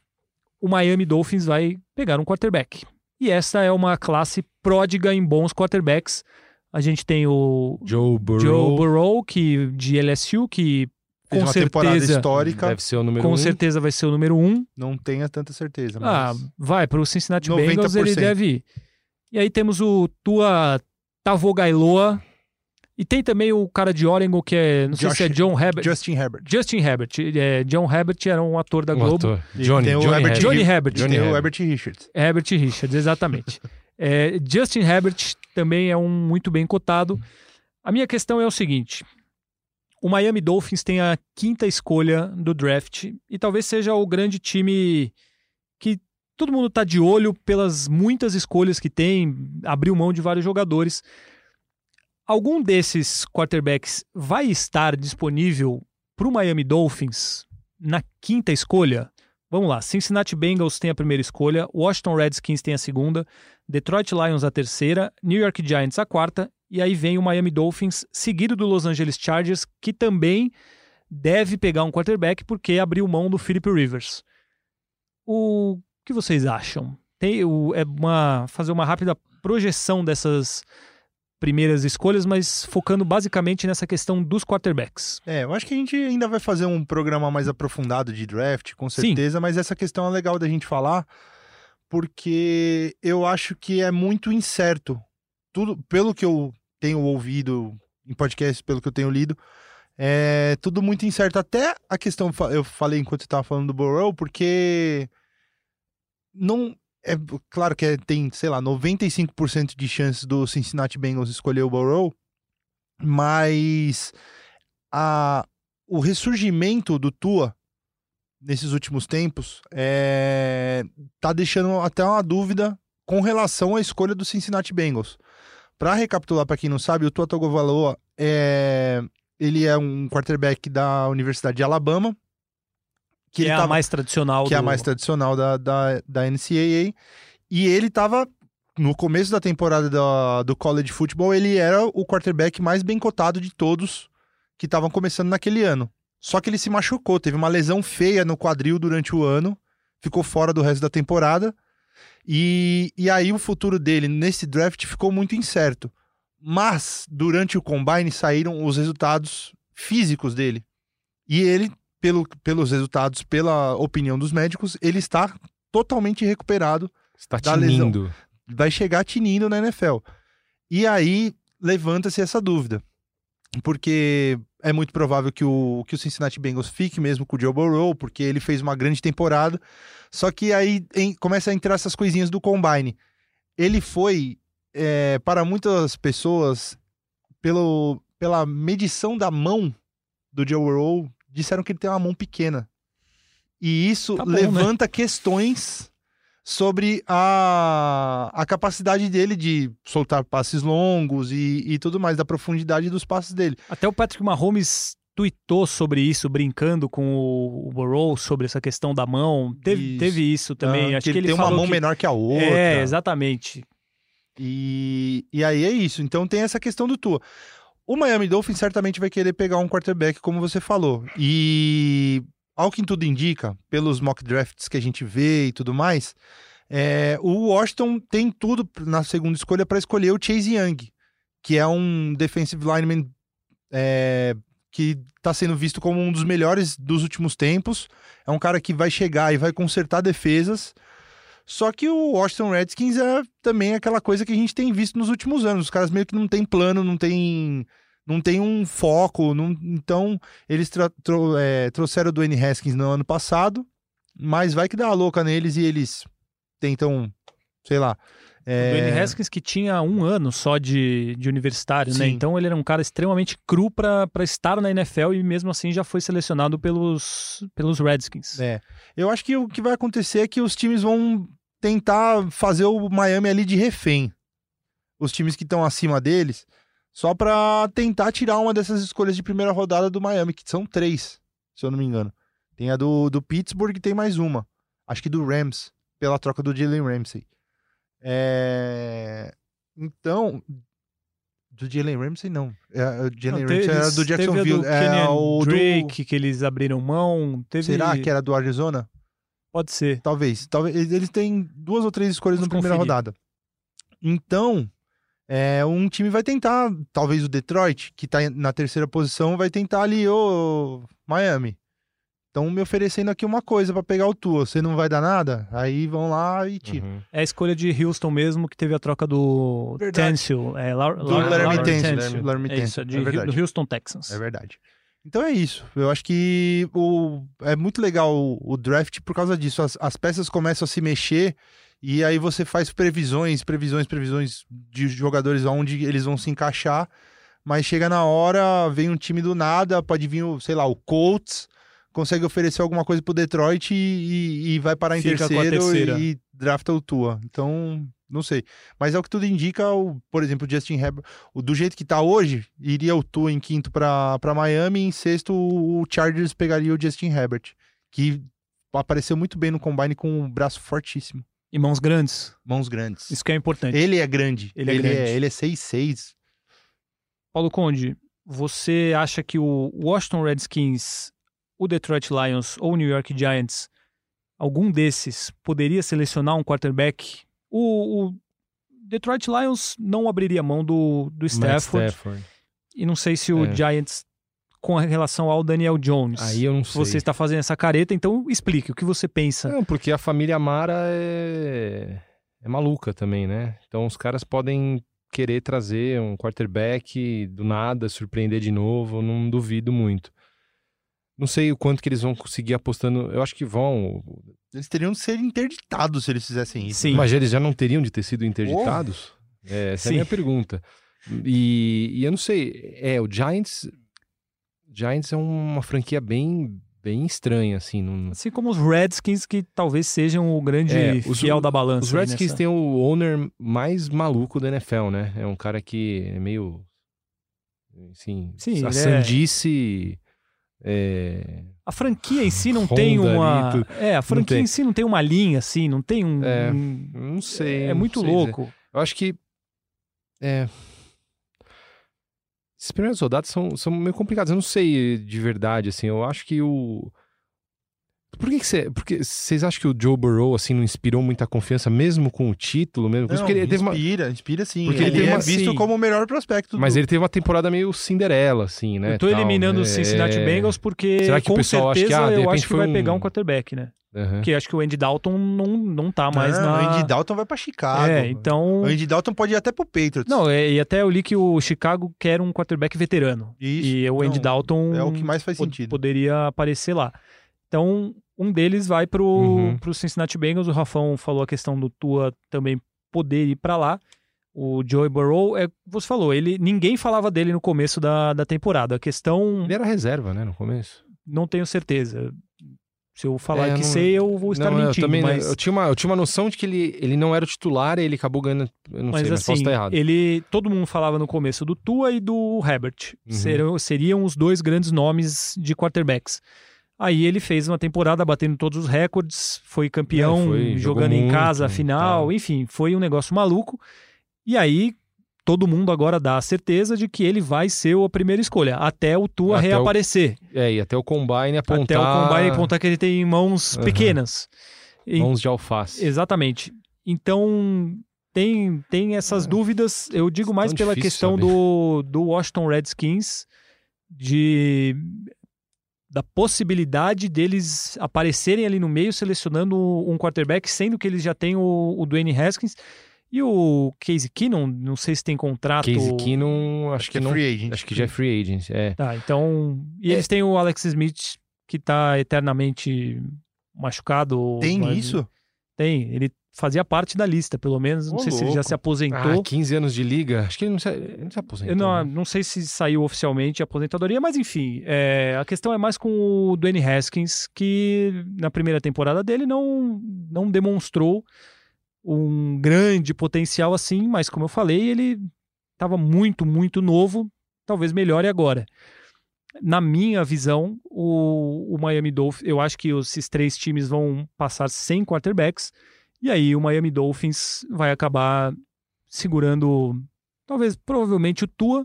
o Miami Dolphins vai pegar um quarterback. E essa é uma classe pródiga em bons quarterbacks. A gente tem o Joe Burrow. Joe Burrow, que, de LSU, que com uma temporada certeza, histórica, Deve ser o número com um. certeza vai ser o número um. não tenha tanta certeza. Ah, Mas... vai, para o Cincinnati 90%. Bengals ele deve ir. E aí temos o Tua Tavogailoa. E tem também o cara de Oregon, que é, não sei Josh- se é John Herbert. Justin Herbert. Justin Herbert. É, John Herbert era um ator da Um Globo. ator. Johnny, tem o Johnny Herbert. Johnny Herbert. Johnny tem o Herbert. Herbert Richards. Herbert Richards, exatamente. É, Justin Herbert também é um muito bem cotado. A minha questão é o seguinte: o Miami Dolphins tem a quinta escolha do draft e talvez seja o grande time que todo mundo está de olho pelas muitas escolhas que tem, abriu mão de vários jogadores. algum desses quarterbacks vai estar disponível para o Miami Dolphins na quinta escolha? Vamos lá, Cincinnati Bengals tem a primeira escolha, Washington Redskins tem a segunda, Detroit Lions a terceira, New York Giants a quarta, e aí vem o Miami Dolphins, seguido do Los Angeles Chargers, que também deve pegar um quarterback porque abriu mão do Philip Rivers. O que vocês acham? Tem o, é uma fazer uma rápida projeção dessas primeiras escolhas, mas focando basicamente nessa questão dos quarterbacks. É, eu acho que a gente ainda vai fazer um programa mais aprofundado de draft, com certeza, Sim. mas essa questão é legal da gente falar, porque eu acho que é muito incerto. Tudo, pelo que eu tenho ouvido em podcast, pelo que eu tenho lido, é tudo muito incerto. Até a questão, eu falei enquanto estava falando do Burrow, porque não é claro que é, tem, sei lá, 95% de chances do Cincinnati Bengals escolher o Burrow, mas a, o ressurgimento do Tua nesses últimos tempos é, tá deixando até uma dúvida com relação à escolha do Cincinnati Bengals. Para recapitular para quem não sabe, o Tua Tagovailoa é ele é um quarterback da Universidade de Alabama, que, que é tava, a mais tradicional. Que do... é a mais tradicional da, da, da NCAA. E ele estava no começo da temporada do, do college football, ele era o quarterback mais bem cotado de todos que estavam começando naquele ano. Só que ele se machucou, teve uma lesão feia no quadril durante o ano, ficou fora do resto da temporada. E, e aí o futuro dele nesse draft ficou muito incerto. Mas durante o combine saíram os resultados físicos dele. E ele pelo, pelos resultados, pela opinião dos médicos, ele está totalmente recuperado está da tinindo. lesão. Vai chegar tinindo na NFL. E aí levanta-se essa dúvida. Porque é muito provável que o, que o Cincinnati Bengals fique mesmo com o Joe Burrow, porque ele fez uma grande temporada. Só que aí em, começa a entrar essas coisinhas do combine. Ele foi, é, para muitas pessoas, pelo, pela medição da mão do Joe Burrow, disseram que ele tem uma mão pequena. E isso tá bom, né? levanta né? questões sobre a, a capacidade dele de soltar passes longos e, e tudo mais, da profundidade dos passes dele. Até o Patrick Mahomes tweetou sobre isso, brincando com o Burrow sobre essa questão da mão. Teve isso, teve isso também. Ah, Acho que ele, tem uma mão que... menor que a outra. É, exatamente. E, e aí é isso. Então tem essa questão do Tua. O Miami Dolphins certamente vai querer pegar um quarterback, como você falou. E ao que tudo indica, pelos mock drafts que a gente vê e tudo mais, é, o Washington tem tudo na segunda escolha para escolher o Chase Young, que é um defensive lineman é, que está sendo visto como um dos melhores dos últimos tempos. É um cara que vai chegar e vai consertar defesas. Só que o Washington Redskins é também aquela coisa que a gente tem visto nos últimos anos. Os caras meio que não tem plano, não tem, não tem um foco. Não... Então, eles é, trouxeram o Dwayne Haskins no ano passado, mas vai que dá a louca neles e eles tentam, sei lá. É... O Dwayne Haskins que tinha um ano só de, de universitário, né? Sim. né? Então ele era um cara extremamente cru para estar na NFL e mesmo assim já foi selecionado pelos, pelos Redskins. É. Eu acho que o que vai acontecer é que os times vão tentar fazer o Miami ali de refém. Os times que estão acima deles, só para tentar tirar uma dessas escolhas de primeira rodada do Miami, que são três, se eu não me engano. Tem a do, do Pittsburgh e tem mais uma. Acho que do Rams, pela troca do Jalen Ramsey. É... Então, do Jalen Ramsey, não. É, o Jalen Ramsey era do Jacksonville. Teve a do é, o Drake, do... que eles abriram mão. Teve... Será que era do Arizona? Pode ser. Talvez. Talvez eles têm duas ou três escolhas Vamos na primeira conferir. rodada. Então, é, um time vai tentar, talvez o Detroit, que tá na terceira posição, vai tentar ali, ô Miami. Estão me oferecendo aqui uma coisa para pegar o Tua. Você não vai dar nada? Aí vão lá e tira. Uhum. É a escolha de Houston mesmo, que teve a troca do Tencil. É, La do Laramie. Laramie É isso, de, é do Houston Texans. É verdade. Então é isso. Eu acho que o, é muito legal o, o draft por causa disso. As, as, peças começam a se mexer e aí você faz previsões, previsões, previsões de jogadores onde eles vão se encaixar. Mas chega na hora, vem um time do nada, pode vir, sei lá, o Colts, consegue oferecer alguma coisa pro Detroit e, e, e vai parar em Fica terceiro e drafta o Tua. Então Não sei. Mas é o que tudo indica, o, por exemplo, o Justin Herbert, do jeito que tá hoje, iria o Tua em quinto pra Miami e em sexto o Chargers pegaria o Justin Herbert, que apareceu muito bem no combine com um braço fortíssimo. E mãos grandes. Mãos grandes. Isso que é importante. Ele é grande. Ele é grande. É, ele é 6'6". Paulo Conde, você acha que o Washington Redskins, o Detroit Lions ou o New York Giants, algum desses poderia selecionar um quarterback? O, o Detroit Lions não abriria mão do, do Matt Stafford. Stafford. E não sei se o É. Giants, com relação ao Daniel Jones. Aí eu não sei. Você está fazendo essa careta, então explique o que você pensa. Não, porque a família Mara é... é maluca também, né? Então os caras podem querer trazer um quarterback do nada, surpreender de novo, não duvido muito. Não sei o quanto que eles vão conseguir apostando. Eu acho que vão. Eles teriam que ser interditados se eles fizessem isso. Sim. Mas eles já não teriam de ter sido interditados? É, essa é a Sim. minha pergunta. E, e eu não sei. É, o Giants. Giants é uma franquia bem, bem estranha, assim. Assim como os Redskins, que talvez sejam o grande É, os- fiel da balança. Os Redskins nessa- têm o owner mais maluco da NFL, né? É um cara que é meio. Assim, Sim, a é- sandice. é, A franquia em si não Honda tem ali, uma. tudo. É, a franquia em si não tem uma linha, assim, não tem um. É, Não sei. é não muito sei dizer. louco. Eu acho que. É. Esses primeiros rodadas são, são meio complicados. Eu não sei de verdade, assim. Eu acho que o. Por que que você. Porque vocês acham que o Joe Burrow, assim, não inspirou muita confiança, mesmo com o título, mesmo? com isso? Não, porque ele teve uma. inspira, inspira sim. Porque ele ele tem é uma- visto sim. como o melhor prospecto Mas do... ele teve uma temporada meio Cinderela, assim, né? eu tô tal, eliminando né? os Cincinnati. Bengals porque Será que o com pessoal acha que, certeza ah, de eu acho que foi vai um- pegar um quarterback, né? Aham. Porque acho que o Andy Dalton não, não tá mais Não, na. O Andy Dalton vai pra Chicago. É, então. O Andy Dalton pode ir até pro Patriots. Não, e até eu li que o Chicago quer um quarterback veterano. Isso. E o Andy Não, Dalton É o que mais faz sentido. poderia aparecer lá. Então, um deles vai pro, Uhum. pro Cincinnati Bengals. O Rafão falou a questão do Tua também poder ir pra lá. O Joey Burrow, é, você falou, ele ninguém falava dele no começo da, da temporada. A questão, Ele era reserva, né, no começo. não tenho certeza. Se eu falar É, que não- sei, eu vou estar não, mentindo. eu também mas eu tinha uma eu tinha uma noção de que ele, ele não era o titular e ele acabou ganhando, eu não mas sei, mas posso assim, estar errado. ele, todo mundo falava no começo do Tua e do Herbert. Uhum. Seriam, seriam os dois grandes nomes de quarterbacks. Aí ele fez uma temporada batendo todos os recordes, foi campeão, É, foi, jogando em casa a final, tal. enfim, foi um negócio maluco. E aí todo mundo agora dá a certeza de que ele vai ser a primeira escolha, até o Tua Até o- reaparecer. É, e até o combine apontar Até o combine apontar que ele tem mãos Aham. pequenas. E- mãos de alface. Exatamente. Então, tem, tem essas dúvidas. Eu digo mais É. tão pela questão saber. do, do Washington Redskins, de da possibilidade deles aparecerem ali no meio selecionando um quarterback, sendo que eles já têm o, o Dwayne Haskins e o Casey Keenum, não sei se tem contrato. Casey Keenum, acho que é não, free agent. acho que já é free agent, é. Tá, então. E É. eles têm o Alex Smith, que tá eternamente machucado. Tem mas- isso? Tem. Ele fazia parte da lista, pelo menos. Não Ô, sei se ele já louco. se aposentou. Ah, 15 anos de liga, acho que ele não se, ele não se aposentou. Não, né? não sei se saiu oficialmente a aposentadoria, mas enfim, é, a questão é mais com o Dwayne Haskins, que na primeira temporada dele não, não demonstrou um grande potencial assim, mas como eu falei, ele estava muito, muito novo, talvez melhore agora. Na minha visão, o, o Miami Dolphins, eu acho que esses três times vão passar sem quarterbacks, e aí o Miami Dolphins vai acabar segurando talvez provavelmente o Tua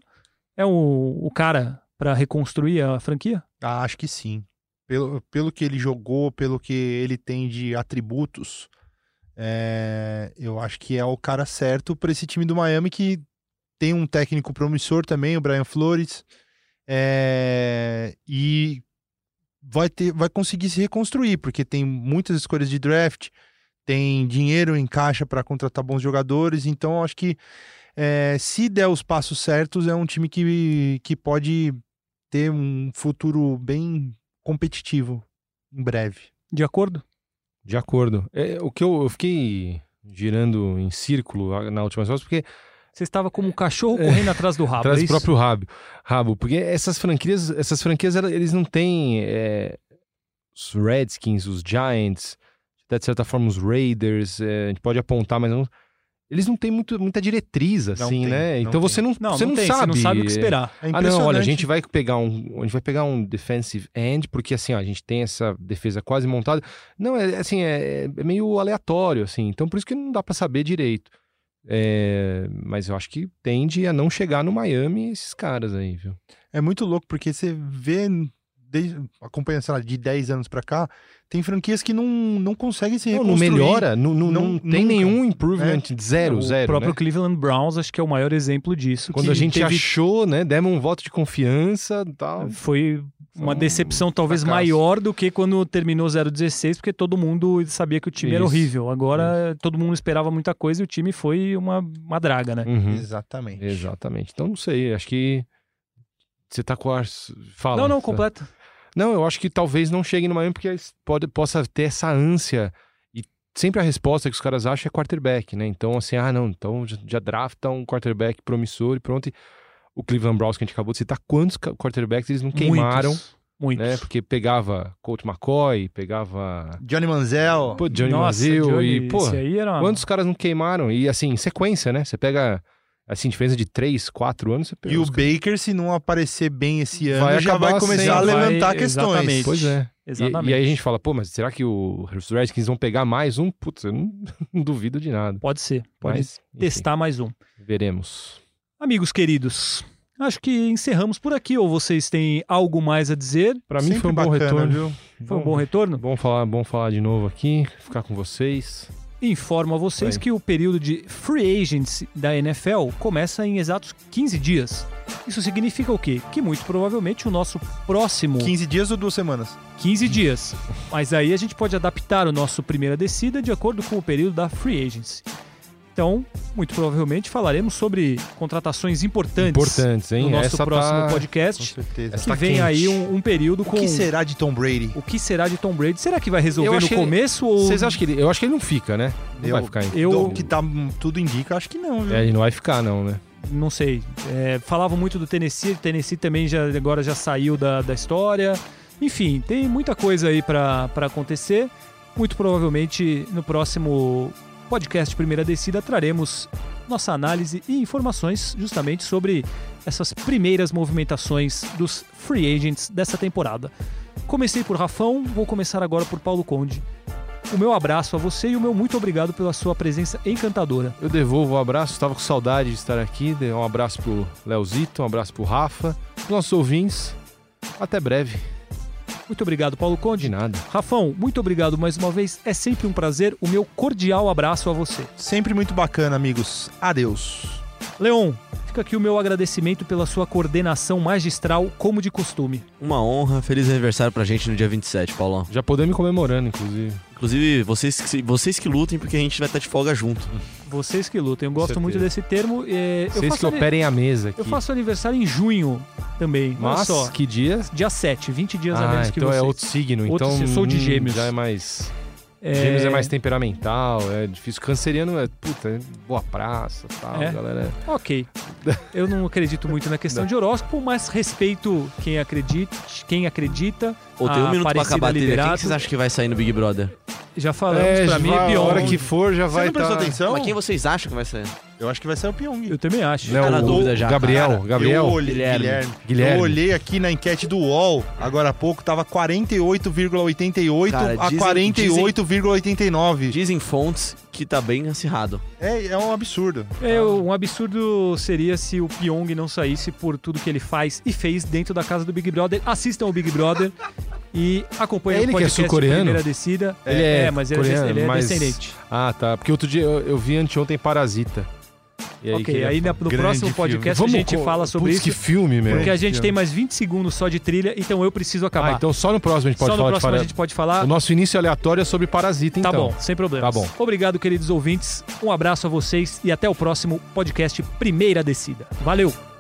é o, o cara para reconstruir a franquia? Ah, acho que sim. Pelo, pelo que ele jogou, pelo que ele tem de atributos, é, eu acho que é o cara certo para esse time do Miami que tem um técnico promissor também, o Brian Flores, é, e vai ter, vai conseguir se reconstruir porque tem muitas escolhas de draft, tem dinheiro em caixa para contratar bons jogadores, então eu acho que é, se der os passos certos, é um time que, que pode ter um futuro bem competitivo em breve. De acordo? De acordo. É, o que eu, eu fiquei girando em círculo na última vez, porque Você estava como um cachorro correndo atrás do rabo. atrás é do isso? próprio rabo, rabo, porque essas franquias, essas franquias eles não têm é, os Redskins, os Giants, até de certa forma os Raiders, é, a gente pode apontar, mas não, eles não têm muito, muita diretriz, assim, tem, né? não então você tem. não, Não, você não, não, tem, sabe. você não sabe o que esperar. É Ah, não, olha, a gente vai pegar um. A gente vai pegar um defensive end, porque assim, ó, a gente tem essa defesa quase montada. Não, é assim, é, é meio aleatório, assim. Então, por isso que não dá pra saber direito. É, mas eu acho que tende a não chegar no Miami esses caras aí, viu? É muito louco, porque você vê, desde, acompanha, sei lá, de 10 anos pra cá, tem franquias que não, não conseguem se Não, não melhora, não, não, Não- não tem nunca. nenhum improvement, zero, o zero. próprio né? Cleveland Browns acho que é o maior exemplo disso. Quando que a gente teve- achou, né, demos um voto de confiança e tal. Foi uma um decepção talvez fracasso. maior do que quando terminou 0-16, porque todo mundo sabia que o time era Isso, horrível. Agora todo mundo esperava muita coisa e o time foi uma, uma draga, né? Uhum, Exatamente. Exatamente. Então, não sei, acho que. Você tá com a. Fala. não, não, completa. Não, eu acho que talvez não chegue no Miami porque eles pode, possa ter essa ânsia. E sempre a resposta que os caras acham é quarterback, né? Então, assim, ah, não, então já, já drafta um quarterback promissor e pronto. E o Cleveland Browns que a gente acabou de citar, quantos quarterbacks eles não queimaram, Muitos. Muitos. né? Porque pegava Colt McCoy, pegava Johnny Manziel. pô, Johnny Nossa, Manziel Johnny, e, pô, esse aí era uma- quantos caras não queimaram? E, assim, em sequência, né? Você pega, assim, diferença de 3, 4 anos, você pega E o Baker, se não aparecer bem esse ano, Vai já vai começar sem- a levantar vai- questões. exatamente. Pois é. E, Exatamente. e aí a gente fala, pô, mas será que o- os Redskins vão pegar mais um? Putz, eu não, não duvido de nada. Pode ser. Pode Mas, enfim, testar mais um. veremos. Amigos queridos, acho que encerramos por aqui. Ou vocês têm algo mais a dizer? Pra mim Sempre foi um bom bacana, retorno. viu? Foi um bom retorno? Bom falar, bom falar de novo aqui, ficar com vocês. Informo a vocês Aí. que o período de free agents da NFL começa em exatos 15 dias. Isso significa o quê? Que muito provavelmente o nosso próximo 15 dias ou duas semanas? 15 dias. Mas aí a gente pode adaptar o nosso primeira descida de acordo com o período da free agency. Então, muito provavelmente falaremos sobre contratações importantes, Importantes, hein? no nosso Essa próximo tá... Com podcast. certeza. Essa Que tá vem quente. aí um, um período O com que será de Tom Brady? o que será de Tom Brady. Será que vai resolver no ele- começo ou Vocês acham que ele... Eu acho que ele não fica, né? Não Eu- vai ficar. hein? eu Do que tá, tudo indica, acho que não, viu? É, ele não vai ficar, não, né? não sei. É, falavam muito do Tennessee, o Tennessee também já, agora já saiu da, da história. Enfim, tem muita coisa aí pra acontecer. Muito provavelmente no próximo podcast Primeira Descida traremos nossa análise e informações justamente sobre essas primeiras movimentações dos free agents dessa temporada. Comecei por Rafão, vou começar agora por Paulo Conde. O meu abraço a você e o meu muito obrigado pela sua presença encantadora. Eu devolvo o abraço, estava com saudade de estar aqui. Um abraço pro Leozito, um abraço pro Rafa, pros nossos ouvintes. Até breve. Muito obrigado, Paulo Conde. De nada. Rafão, muito obrigado mais uma vez. É sempre um prazer. O meu cordial abraço a você. Sempre muito bacana, amigos. Adeus. Leon, fica aqui o meu agradecimento pela sua coordenação magistral, como de costume. Uma honra, feliz aniversário pra gente no dia 27, Paulão. Já podemos ir comemorando, inclusive. Inclusive, vocês, que- vocês que lutem, porque a gente vai estar de folga junto. Vocês que lutem. Eu gosto certeza. muito desse termo. É, eu, Vocês faço que ani- operem a mesa aqui. eu faço aniversário em junho também. Olha Mas, só. que dia? Dia 7, 20 dias a Ah, menos que então vocês. é outro signo. Outro então, signo, sou de hum, gêmeos. Já é mais... É, Gêmeos é mais temperamental, é difícil. Canceriano é, puta, é boa praça e tal, É? galera. Ok. Eu não acredito muito na questão de horóscopo, mas respeito quem acredita, quem acredita. Ou tem A um minuto pra acabar a trilha. Quem que vocês acham que vai sair no Big Brother? Já falamos, é, pra mim é a pior. hora que for já Você vai não prestou tá... atenção? Mas quem vocês acham que vai sair? Eu acho que vai ser o Pyong. Eu também acho. Não, Tá na dúvida já, Gabriel, cara. Gabriel. Eu olhei, Guilherme. Guilherme. Guilherme. Eu olhei aqui na enquete do UOL, agora há pouco, tava 48,88 Cara, a dizem- 48,89. Dizem fontes que tá bem acirrado. É, é um absurdo. É, um absurdo seria se o Pyong não saísse por tudo que ele faz e fez dentro da casa do Big Brother. Assistam o Big Brother e acompanhem É ele o que é podcast sul-coreano? Primeira Descida. Ele é mas ele, coreano, é, ele é mas- descendente. Ah, tá. Porque outro dia eu, eu vi anteontem Parasita. E aí ok, queria aí no próximo filme. podcast Vamos a gente co- fala sobre Putz, isso. que filme, meu. Porque a gente filme. tem mais 20 segundos só de trilha, então eu preciso acabar. Ah, então só no próximo a gente pode só no falar de próximo a Parasita. gente pode falar. O nosso início aleatório é sobre Parasita, Tá então. bom, sem problemas. Tá bom. Obrigado, queridos ouvintes. Um abraço a vocês e até o próximo podcast Primeira Descida. Valeu!